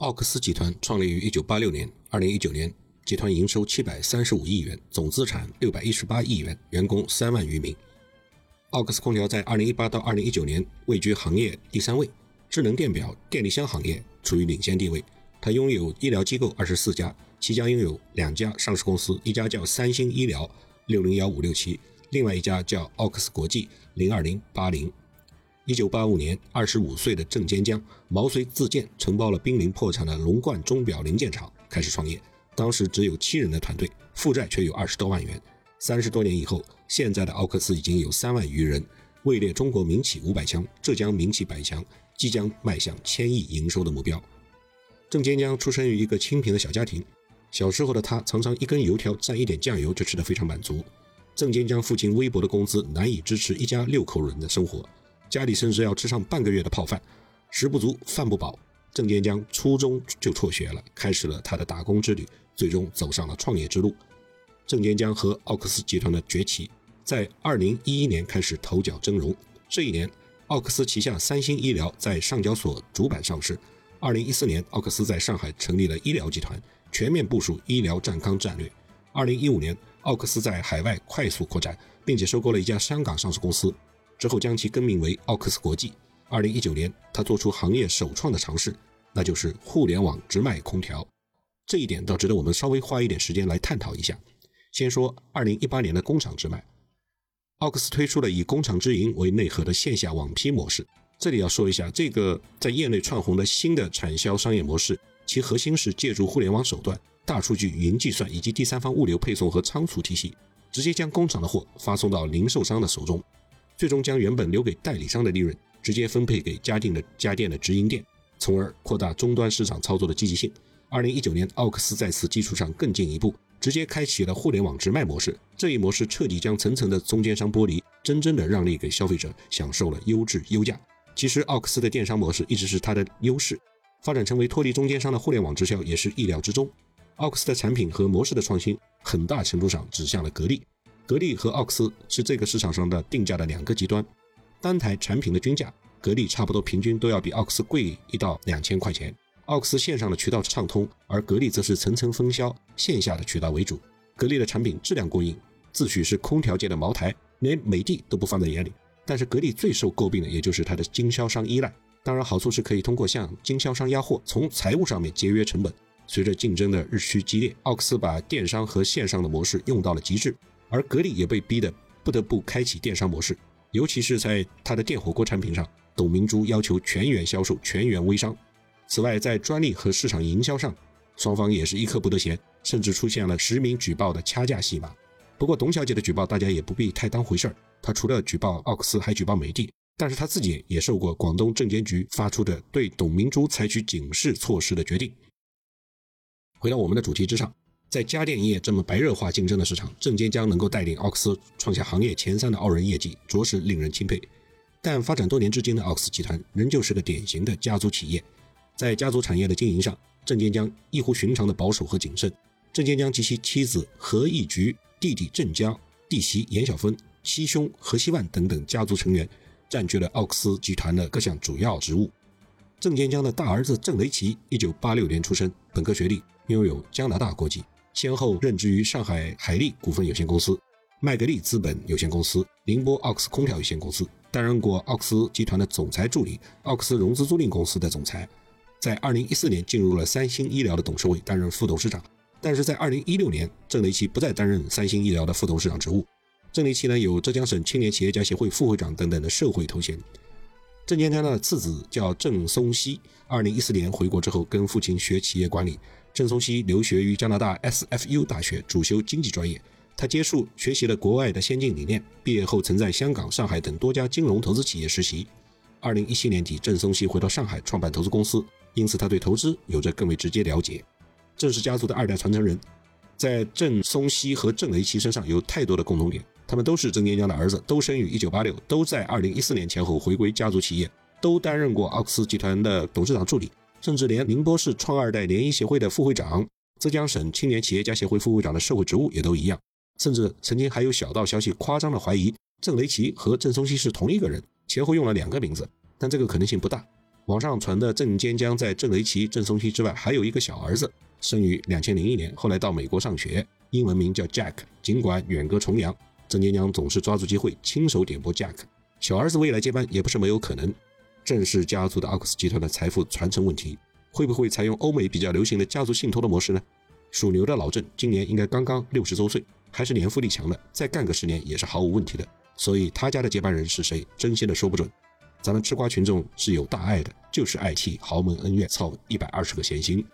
奥克斯集团创立于一九八六年，二零一九年，集团营收七百三十五亿元，总资产六百一十八亿元，员工三万余名。奥克斯空调在二零一八到二零一九年位居行业第三位，智能电表、电力箱行业处于领先地位。它拥有医疗机构二十四家，其将拥有两家上市公司，一家叫三星医疗六零幺五六七，另外一家叫奥克斯国际零二零八零。一九八五年，二十五岁的郑坚江毛遂自荐，承包了濒临破产的龙冠钟表零件厂，开始创业。当时只有七人的团队，负债却有二十多万元。三十多年以后，现在的奥克斯已经有三万余人，位列中国民企五百强、浙江民企百强，即将迈向千亿营收的目标。郑坚江出生于一个清贫的小家庭，小时候的他常常一根油条蘸一点酱油就吃得非常满足。郑坚江父亲微薄的工资难以支持一家六口人的生活。家里甚至要吃上半个月的泡饭，食不足，饭不饱。郑坚江初中就辍学了，开始了他的打工之旅，最终走上了创业之路。郑坚江和奥克斯集团的崛起，在二零一一年开始头角峥嵘。这一年，奥克斯旗下三星医疗在上交所主板上市。二零一四年，奥克斯在上海成立了医疗集团，全面部署医疗健康战略。二零一五年，奥克斯在海外快速扩展，并且收购了一家香港上市公司。之后将其更名为奥克斯国际。二零一九年，他做出行业首创的尝试，那就是互联网直卖空调。这一点倒值得我们稍微花一点时间来探讨一下。先说二零一八年的工厂直卖，奥克斯推出了以工厂直营为内核的线下网批模式。这里要说一下，这个在业内窜红的新的产销商业模式，其核心是借助互联网手段、大数据、云计算以及第三方物流配送和仓储体系，直接将工厂的货发送到零售商的手中。最终将原本留给代理商的利润直接分配给家定的家电的直营店，从而扩大终端市场操作的积极性。二零一九年，奥克斯在此基础上更进一步，直接开启了互联网直卖模式。这一模式彻底将层层的中间商剥离，真正的让利给消费者，享受了优质优价。其实，奥克斯的电商模式一直是它的优势，发展成为脱离中间商的互联网直销也是意料之中。奥克斯的产品和模式的创新，很大程度上指向了格力。格力和奥克斯是这个市场上的定价的两个极端，单台产品的均价，格力差不多平均都要比奥克斯贵一到两千块钱。奥克斯线上的渠道畅通，而格力则是层层分销，线下的渠道为主。格力的产品质量过硬，自诩是空调界的茅台，连美的都不放在眼里。但是格力最受诟病的，也就是它的经销商依赖。当然，好处是可以通过向经销商压货，从财务上面节约成本。随着竞争的日趋激烈，奥克斯把电商和线上的模式用到了极致。而格力也被逼得不得不开启电商模式，尤其是在它的电火锅产品上，董明珠要求全员销售、全员微商。此外，在专利和市场营销上，双方也是一刻不得闲，甚至出现了实名举报的掐架戏码。不过，董小姐的举报大家也不必太当回事儿，她除了举报奥克斯，还举报美的，但是她自己也受过广东证监局发出的对董明珠采取警示措施的决定。回到我们的主题之上。在家电业这么白热化竞争的市场，郑坚江能够带领奥克斯创下行业前三的傲人业绩，着实令人钦佩。但发展多年至今的奥克斯集团仍旧是个典型的家族企业，在家族产业的经营上，郑坚江异乎寻常的保守和谨慎。郑坚江及其妻子何义菊、弟弟郑江、弟媳严小芬、七兄何希万等等家族成员，占据了奥克斯集团的各项主要职务。郑坚江的大儿子郑雷奇，一九八六年出生，本科学历，拥有加拿大国籍。先后任职于上海海力股份有限公司、麦格利资本有限公司、宁波奥克斯空调有限公司，担任过奥克斯集团的总裁助理、奥克斯融资租赁公司的总裁。在2014年进入了三星医疗的董事会，担任副董事长。但是在2016年，郑雷奇不再担任三星医疗的副董事长职务。郑雷奇呢，有浙江省青年企业家协会副会长等等的社会头衔。郑坚江的次子叫郑松熙，2014年回国之后，跟父亲学企业管理。郑松熙留学于加拿大 SFU 大学，主修经济专业。他接触学习了国外的先进理念。毕业后曾在香港、上海等多家金融投资企业实习。二零一七年底，郑松熙回到上海创办投资公司，因此他对投资有着更为直接了解。郑氏家族的二代传承人，在郑松熙和郑雷奇身上有太多的共同点。他们都是郑坚江的儿子，都生于一九八六，都在二零一四年前后回归家族企业，都担任过奥克斯集团的董事长助理。甚至连宁波市创二代联谊协会的副会长、浙江省青年企业家协会副会长的社会职务也都一样。甚至曾经还有小道消息夸张的怀疑郑雷奇和郑松熙是同一个人，前后用了两个名字，但这个可能性不大。网上传的郑坚江在郑雷奇、郑松熙之外还有一个小儿子，生于两千零一年，后来到美国上学，英文名叫 Jack。尽管远隔重洋，郑坚江总是抓住机会亲手点拨 Jack。小儿子未来接班也不是没有可能。郑氏家族的奥克斯集团的财富传承问题，会不会采用欧美比较流行的家族信托的模式呢？属牛的老郑今年应该刚刚六十周岁，还是年富力强的，再干个十年也是毫无问题的。所以他家的接班人是谁，真心的说不准。咱们吃瓜群众是有大爱的，就是爱替豪门恩怨操一百二十个闲心。